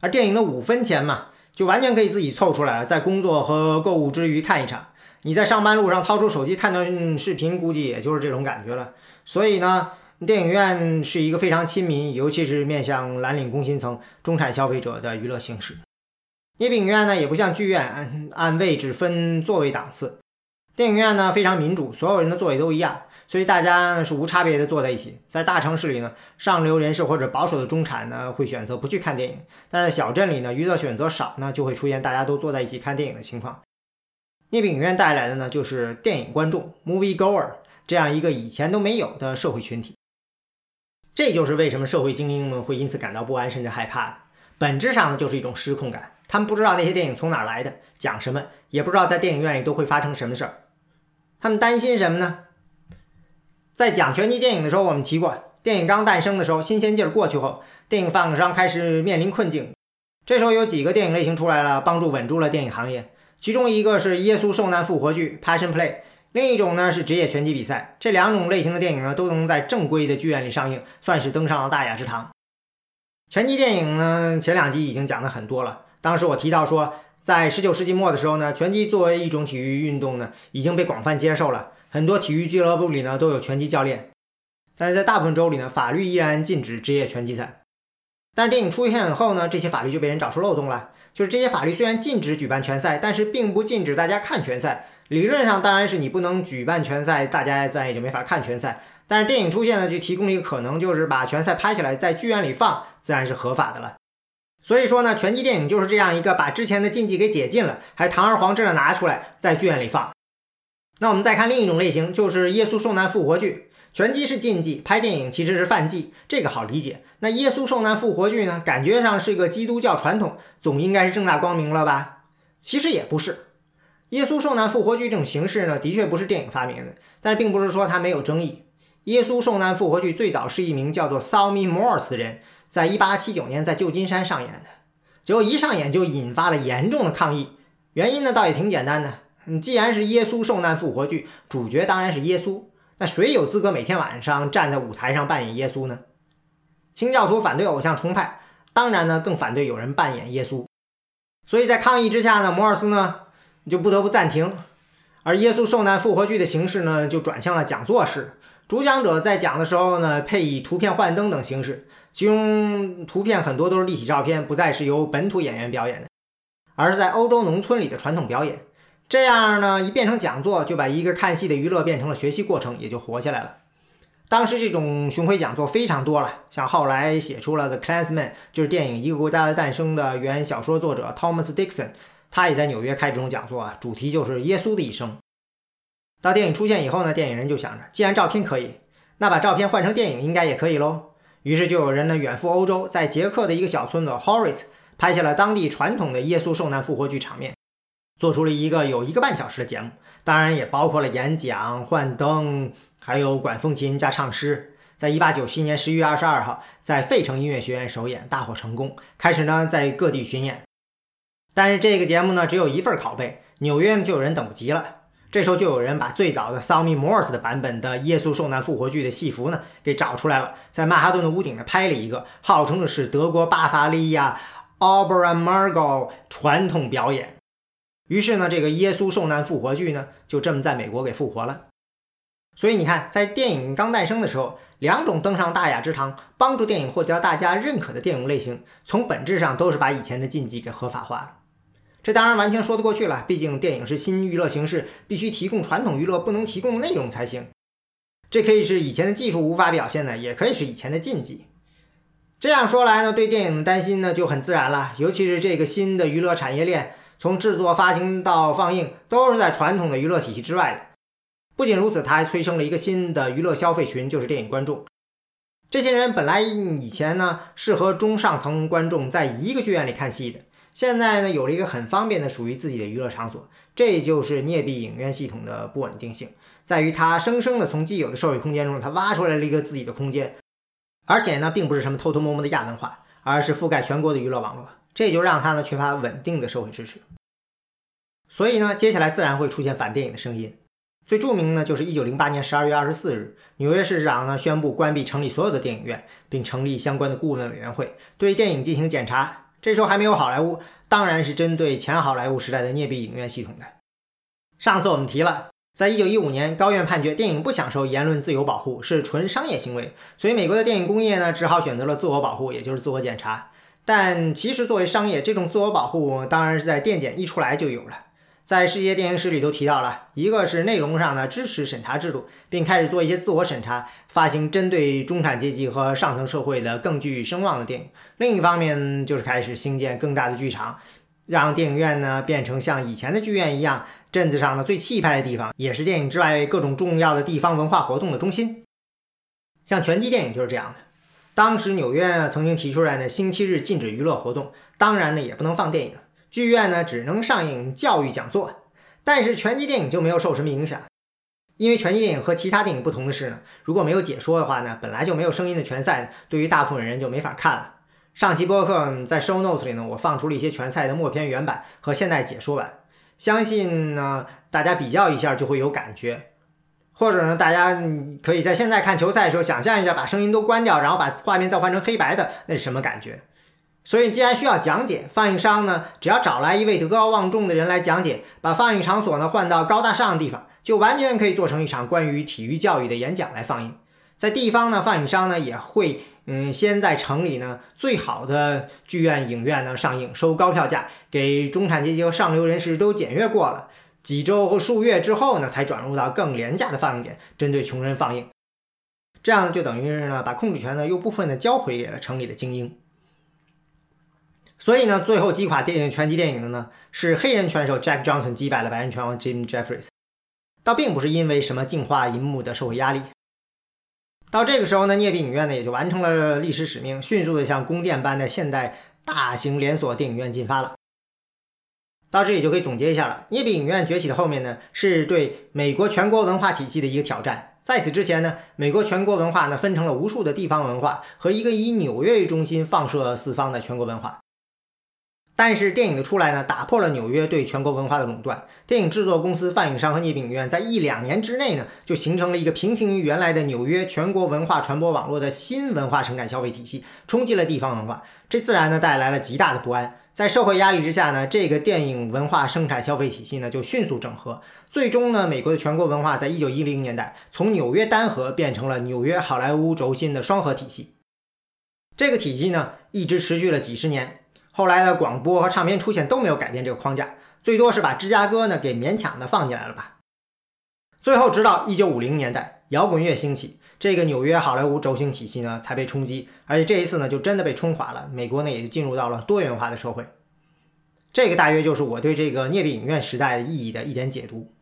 而电影的五分钱嘛，就完全可以自己凑出来了，在工作和购物之余看一场。你在上班路上掏出手机看段视频，估计也就是这种感觉了。所以呢，电影院是一个非常亲民，尤其是面向蓝领工薪层、中产消费者的娱乐形式。捏饼影院呢，也不像剧院按按位置分座位档次，电影院呢非常民主，所有人的座位都一样。所以大家是无差别的坐在一起。在大城市里呢，上流人士或者保守的中产呢会选择不去看电影；但是在小镇里呢，娱乐选择少呢，就会出现大家都坐在一起看电影的情况。聂饼影院带来的呢，就是电影观众 （movie goer） 这样一个以前都没有的社会群体。这就是为什么社会精英们会因此感到不安甚至害怕的。本质上呢，就是一种失控感。他们不知道那些电影从哪儿来的，讲什么，也不知道在电影院里都会发生什么事儿。他们担心什么呢？在讲拳击电影的时候，我们提过，电影刚诞生的时候，新鲜劲儿过去后，电影发行商开始面临困境。这时候有几个电影类型出来了，帮助稳住了电影行业。其中一个是耶稣受难复活剧 （Passion Play），另一种呢是职业拳击比赛。这两种类型的电影呢，都能在正规的剧院里上映，算是登上了大雅之堂。拳击电影呢，前两集已经讲的很多了。当时我提到说，在19世纪末的时候呢，拳击作为一种体育运动呢，已经被广泛接受了。很多体育俱乐部里呢都有拳击教练，但是在大部分州里呢，法律依然禁止职业拳击赛。但是电影出现以后呢，这些法律就被人找出漏洞了。就是这些法律虽然禁止举办拳赛，但是并不禁止大家看拳赛。理论上当然是你不能举办拳赛，大家自然也就没法看拳赛。但是电影出现呢，就提供一个可能，就是把拳赛拍下来在剧院里放，自然是合法的了。所以说呢，拳击电影就是这样一个把之前的禁忌给解禁了，还堂而皇之的拿出来在剧院里放。那我们再看另一种类型，就是耶稣受难复活剧。拳击是禁忌，拍电影其实是犯忌，这个好理解。那耶稣受难复活剧呢？感觉上是个基督教传统，总应该是正大光明了吧？其实也不是。耶稣受难复活剧这种形式呢，的确不是电影发明的，但是并不是说它没有争议。耶稣受难复活剧最早是一名叫做 Salmi Morse 的人，在1879年在旧金山上演的，结果一上演就引发了严重的抗议。原因呢，倒也挺简单的。嗯，既然是耶稣受难复活剧，主角当然是耶稣。那谁有资格每天晚上站在舞台上扮演耶稣呢？清教徒反对偶像崇拜，当然呢更反对有人扮演耶稣。所以在抗议之下呢，摩尔斯呢就不得不暂停。而耶稣受难复活剧的形式呢，就转向了讲座式。主讲者在讲的时候呢，配以图片幻灯等形式，其中图片很多都是立体照片，不再是由本土演员表演的，而是在欧洲农村里的传统表演。这样呢，一变成讲座，就把一个看戏的娱乐变成了学习过程，也就活下来了。当时这种巡回讲座非常多了，像后来写出了《The Clansman》，就是电影《一个国家的诞生》的原小说作者 Thomas Dixon，他也在纽约开这种讲座啊，主题就是耶稣的一生。到电影出现以后呢，电影人就想着，既然照片可以，那把照片换成电影应该也可以喽。于是就有人呢远赴欧洲，在捷克的一个小村子 Horitz 拍下了当地传统的耶稣受难复活剧场面。做出了一个有一个半小时的节目，当然也包括了演讲、幻灯，还有管风琴加唱诗。在一八九七年十一月二十二号，在费城音乐学院首演，大获成功。开始呢，在各地巡演。但是这个节目呢，只有一份拷贝，纽约就有人等不及了。这时候就有人把最早的 Sammy Morse 的版本的《耶稣受难复活剧》的戏服呢给找出来了，在曼哈顿的屋顶呢拍了一个，号称的是德国巴伐利亚 o b e r a m a r g o 传统表演。于是呢，这个耶稣受难复活剧呢，就这么在美国给复活了。所以你看，在电影刚诞生的时候，两种登上大雅之堂、帮助电影获得大家认可的电影类型，从本质上都是把以前的禁忌给合法化了。这当然完全说得过去了，毕竟电影是新娱乐形式，必须提供传统娱乐不能提供内容才行。这可以是以前的技术无法表现的，也可以是以前的禁忌。这样说来呢，对电影的担心呢就很自然了，尤其是这个新的娱乐产业链。从制作、发行到放映，都是在传统的娱乐体系之外的。不仅如此，它还催生了一个新的娱乐消费群，就是电影观众。这些人本来以前呢是和中上层观众在一个剧院里看戏的，现在呢有了一个很方便的属于自己的娱乐场所。这就是镍币影院系统的不稳定性，在于它生生的从既有的社会空间中，它挖出来了一个自己的空间，而且呢并不是什么偷偷摸摸的亚文化，而是覆盖全国的娱乐网络。这就让它呢缺乏稳定的社会支持。所以呢，接下来自然会出现反电影的声音。最著名呢，就是一九零八年十二月二十四日，纽约市长呢宣布关闭城里所有的电影院，并成立相关的顾问委员会，对电影进行检查。这时候还没有好莱坞，当然是针对前好莱坞时代的镍币影院系统的。上次我们提了，在一九一五年，高院判决电影不享受言论自由保护，是纯商业行为，所以美国的电影工业呢，只好选择了自我保护，也就是自我检查。但其实作为商业，这种自我保护当然是在电检一出来就有了。在世界电影史里都提到了，一个是内容上的支持审查制度，并开始做一些自我审查，发行针对中产阶级和上层社会的更具声望的电影；另一方面就是开始兴建更大的剧场，让电影院呢变成像以前的剧院一样，镇子上的最气派的地方，也是电影之外各种重要的地方文化活动的中心。像拳击电影就是这样的。当时纽约曾经提出来呢，星期日禁止娱乐活动，当然呢也不能放电影。剧院呢只能上映教育讲座，但是拳击电影就没有受什么影响，因为拳击电影和其他电影不同的是呢，如果没有解说的话呢，本来就没有声音的拳赛，对于大部分人就没法看了。上期播客在 show notes 里呢，我放出了一些拳赛的默片原版和现代解说版，相信呢大家比较一下就会有感觉，或者呢大家可以在现在看球赛的时候想象一下，把声音都关掉，然后把画面再换成黑白的，那是什么感觉？所以，既然需要讲解，放映商呢，只要找来一位德高望重的人来讲解，把放映场所呢换到高大上的地方，就完全可以做成一场关于体育教育的演讲来放映。在地方呢，放映商呢也会，嗯，先在城里呢最好的剧院、影院呢上映，收高票价，给中产阶级和上流人士都检阅过了，几周或数月之后呢，才转入到更廉价的放映点，针对穷人放映。这样呢，就等于是呢，把控制权呢又部分的交回给了城里的精英。所以呢，最后击垮电影拳击电影的呢，是黑人拳手 Jack Johnson 击败了白人拳王 Jim Jeffries，倒并不是因为什么净化银幕的社会压力。到这个时候呢，镍币影院呢也就完成了历史使命，迅速的向宫殿般的现代大型连锁电影院进发了。到这里就可以总结一下了，镍币影院崛起的后面呢，是对美国全国文化体系的一个挑战。在此之前呢，美国全国文化呢分成了无数的地方文化和一个以纽约为中心放射四方的全国文化。但是电影的出来呢，打破了纽约对全国文化的垄断。电影制作公司、放映商和聂影院在一两年之内呢，就形成了一个平行于原来的纽约全国文化传播网络的新文化生产消费体系，冲击了地方文化。这自然呢带来了极大的不安。在社会压力之下呢，这个电影文化生产消费体系呢就迅速整合。最终呢，美国的全国文化在一九一零年代从纽约单核变成了纽约好莱坞轴心的双核体系。这个体系呢一直持续了几十年。后来的广播和唱片出现都没有改变这个框架，最多是把芝加哥呢给勉强的放进来了吧。最后，直到一九五零年代，摇滚乐兴起，这个纽约好莱坞轴心体系呢才被冲击，而且这一次呢就真的被冲垮了。美国呢也就进入到了多元化的社会。这个大约就是我对这个镍币影院时代意义的一点解读。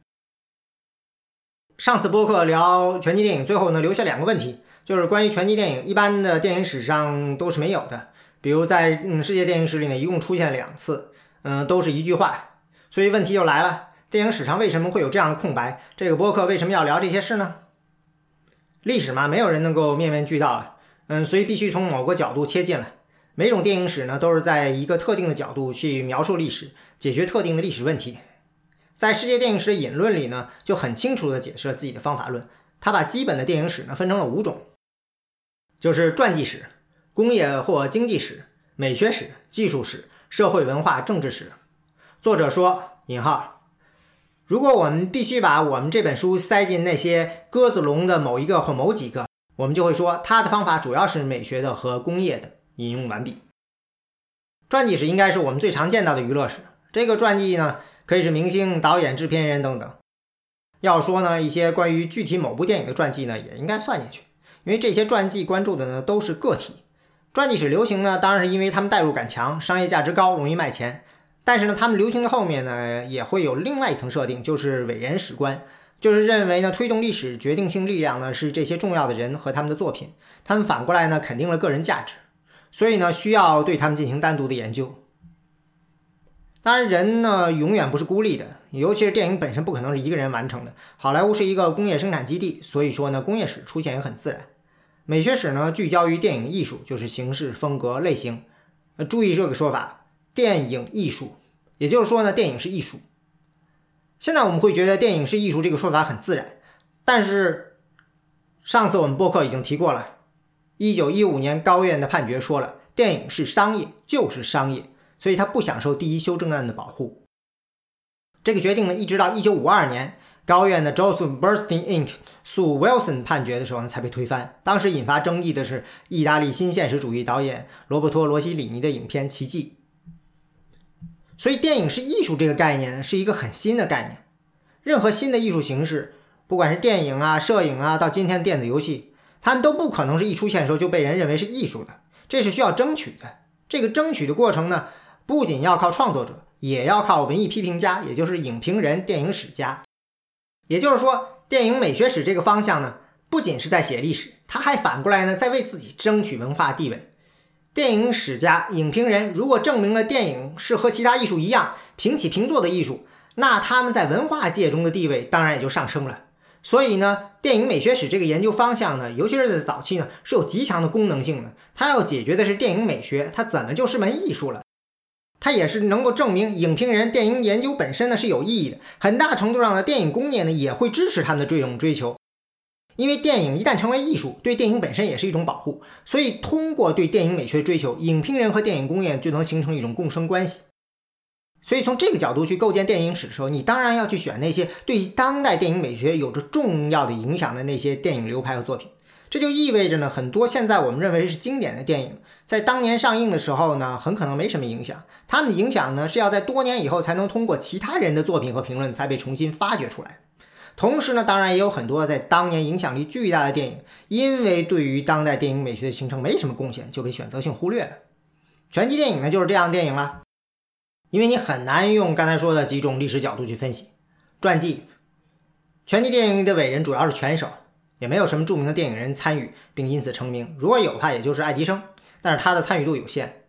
上次播客聊拳击电影，最后呢留下两个问题，就是关于拳击电影，一般的电影史上都是没有的。比如在嗯世界电影史里呢，一共出现两次，嗯，都是一句话，所以问题就来了：电影史上为什么会有这样的空白？这个播客为什么要聊这些事呢？历史嘛，没有人能够面面俱到了，嗯，所以必须从某个角度切进来。每种电影史呢，都是在一个特定的角度去描述历史，解决特定的历史问题。在世界电影史的引论里呢，就很清楚地解释了自己的方法论。他把基本的电影史呢分成了五种，就是传记史。工业或经济史、美学史、技术史、社会文化政治史。作者说：“引号，如果我们必须把我们这本书塞进那些鸽子笼的某一个或某几个，我们就会说他的方法主要是美学的和工业的。”引用完毕。传记史应该是我们最常见到的娱乐史。这个传记呢，可以是明星、导演、制片人等等。要说呢，一些关于具体某部电影的传记呢，也应该算进去，因为这些传记关注的呢都是个体。传记史流行呢，当然是因为他们代入感强，商业价值高，容易卖钱。但是呢，他们流行的后面呢，也会有另外一层设定，就是伟人史观，就是认为呢，推动历史决定性力量呢是这些重要的人和他们的作品，他们反过来呢肯定了个人价值，所以呢需要对他们进行单独的研究。当然，人呢永远不是孤立的，尤其是电影本身不可能是一个人完成的。好莱坞是一个工业生产基地，所以说呢，工业史出现也很自然。美学史呢，聚焦于电影艺术，就是形式、风格、类型。呃，注意这个说法，电影艺术，也就是说呢，电影是艺术。现在我们会觉得电影是艺术这个说法很自然，但是上次我们播客已经提过了，一九一五年高院的判决说了，电影是商业，就是商业，所以它不享受第一修正案的保护。这个决定呢，一直到一九五二年。高院的 Joseph Bernstein Inc. 诉 Wilson 判决的时候呢，才被推翻。当时引发争议的是意大利新现实主义导演罗伯托·罗西里尼的影片《奇迹》。所以，电影是艺术这个概念呢，是一个很新的概念。任何新的艺术形式，不管是电影啊、摄影啊，到今天的电子游戏，他们都不可能是一出现的时候就被人认为是艺术的。这是需要争取的。这个争取的过程呢，不仅要靠创作者，也要靠文艺批评家，也就是影评人、电影史家。也就是说，电影美学史这个方向呢，不仅是在写历史，他还反过来呢，在为自己争取文化地位。电影史家、影评人如果证明了电影是和其他艺术一样平起平坐的艺术，那他们在文化界中的地位当然也就上升了。所以呢，电影美学史这个研究方向呢，尤其是在早期呢，是有极强的功能性的。它要解决的是电影美学，它怎么就是门艺术了？它也是能够证明影评人电影研究本身呢是有意义的，很大程度上呢，电影工业呢也会支持他们的这种追求，因为电影一旦成为艺术，对电影本身也是一种保护，所以通过对电影美学追求，影评人和电影工业就能形成一种共生关系。所以从这个角度去构建电影史的时候，你当然要去选那些对当代电影美学有着重要的影响的那些电影流派和作品。这就意味着呢，很多现在我们认为是经典的电影，在当年上映的时候呢，很可能没什么影响。他们的影响呢，是要在多年以后才能通过其他人的作品和评论才被重新发掘出来。同时呢，当然也有很多在当年影响力巨大的电影，因为对于当代电影美学的形成没什么贡献，就被选择性忽略了。拳击电影呢，就是这样的电影了，因为你很难用刚才说的几种历史角度去分析。传记，拳击电影里的伟人主要是拳手。也没有什么著名的电影人参与并因此成名，如果有的话，也就是爱迪生，但是他的参与度有限。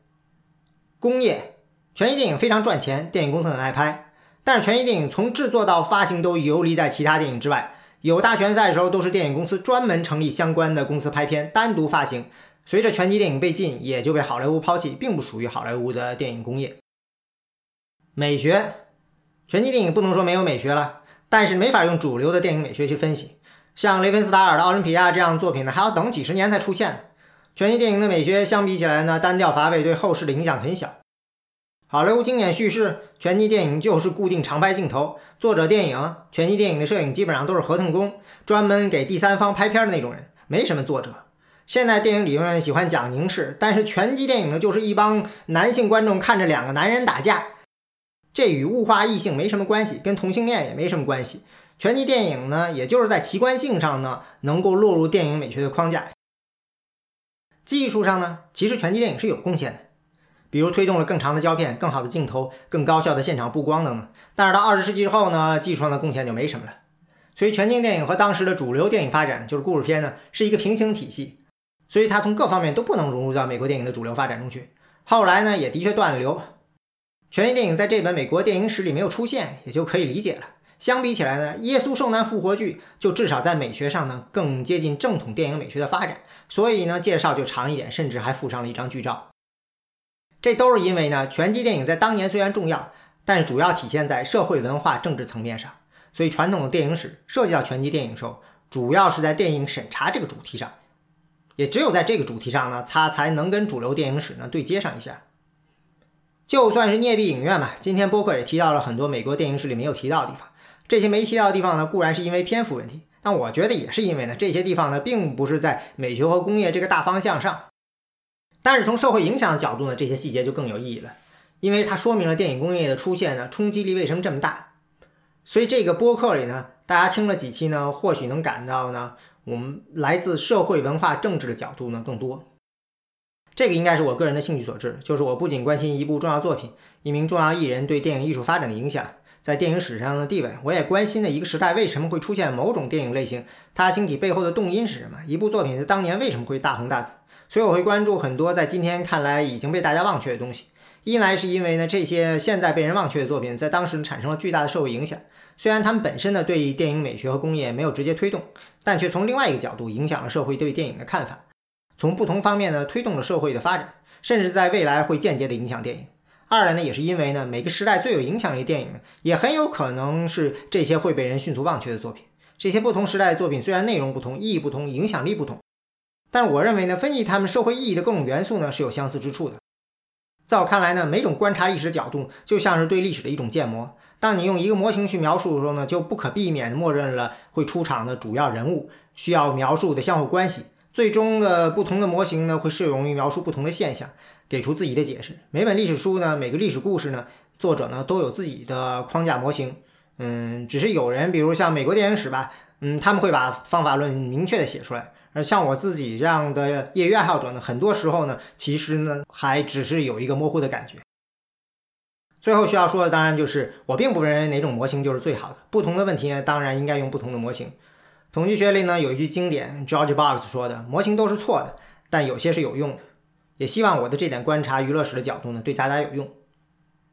工业，权益电影非常赚钱，电影公司很爱拍，但是权益电影从制作到发行都游离在其他电影之外。有大拳赛的时候，都是电影公司专门成立相关的公司拍片，单独发行。随着拳击电影被禁，也就被好莱坞抛弃，并不属于好莱坞的电影工业。美学，拳击电影不能说没有美学了，但是没法用主流的电影美学去分析。像雷芬斯塔尔的《奥林匹亚》这样的作品呢，还要等几十年才出现。拳击电影的美学相比起来呢，单调乏味，对后世的影响很小。好莱坞经典叙事，拳击电影就是固定长拍镜头。作者电影，拳击电影的摄影基本上都是合同工，专门给第三方拍片的那种人，没什么作者。现在电影理论喜欢讲凝视，但是拳击电影呢，就是一帮男性观众看着两个男人打架，这与物化异性没什么关系，跟同性恋也没什么关系。拳击电影呢，也就是在奇观性上呢，能够落入电影美学的框架。技术上呢，其实拳击电影是有贡献的，比如推动了更长的胶片、更好的镜头、更高效的现场布光等等。但是到二十世纪之后呢，技术上的贡献就没什么了。所以拳击电影和当时的主流电影发展，就是故事片呢，是一个平行体系。所以它从各方面都不能融入到美国电影的主流发展中去。后来呢，也的确断了流。拳击电影在这本美国电影史里没有出现，也就可以理解了。相比起来呢，耶稣受难复活剧就至少在美学上呢更接近正统电影美学的发展，所以呢介绍就长一点，甚至还附上了一张剧照。这都是因为呢拳击电影在当年虽然重要，但是主要体现在社会文化政治层面上，所以传统的电影史涉及到拳击电影时候，主要是在电影审查这个主题上，也只有在这个主题上呢，它才能跟主流电影史呢对接上一下。就算是镍币影院嘛，今天播客也提到了很多美国电影史里没有提到的地方。这些没提到的地方呢，固然是因为篇幅问题，但我觉得也是因为呢，这些地方呢，并不是在美学和工业这个大方向上。但是从社会影响的角度呢，这些细节就更有意义了，因为它说明了电影工业的出现呢，冲击力为什么这么大。所以这个播客里呢，大家听了几期呢，或许能感到呢，我们来自社会文化政治的角度呢更多。这个应该是我个人的兴趣所致，就是我不仅关心一部重要作品、一名重要艺人对电影艺术发展的影响。在电影史上的地位，我也关心的一个时代为什么会出现某种电影类型，它兴起背后的动因是什么？一部作品在当年为什么会大红大紫？所以我会关注很多在今天看来已经被大家忘却的东西。一来是因为呢，这些现在被人忘却的作品，在当时产生了巨大的社会影响。虽然他们本身呢对电影美学和工业没有直接推动，但却从另外一个角度影响了社会对电影的看法，从不同方面呢推动了社会的发展，甚至在未来会间接的影响电影。二来呢，也是因为呢，每个时代最有影响力的电影，也很有可能是这些会被人迅速忘却的作品。这些不同时代的作品虽然内容不同、意义不同、影响力不同，但我认为呢，分析它们社会意义的各种元素呢，是有相似之处的。在我看来呢，每种观察历史的角度就像是对历史的一种建模。当你用一个模型去描述的时候呢，就不可避免地默认了会出场的主要人物需要描述的相互关系。最终的不同的模型呢，会适用于描述不同的现象，给出自己的解释。每本历史书呢，每个历史故事呢，作者呢都有自己的框架模型。嗯，只是有人，比如像美国电影史吧，嗯，他们会把方法论明确的写出来。而像我自己这样的业余爱好者呢，很多时候呢，其实呢，还只是有一个模糊的感觉。最后需要说的，当然就是我并不认为哪种模型就是最好的。不同的问题呢，当然应该用不同的模型。统计学里呢，有一句经典，George Box 说的：“模型都是错的，但有些是有用的。”也希望我的这点观察娱乐史的角度呢，对大家有用。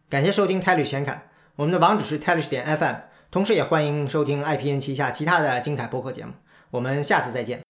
感谢收听泰律闲侃，我们的网址是泰律点 FM，同时也欢迎收听 IPN 旗下其他的精彩播客节目。我们下次再见。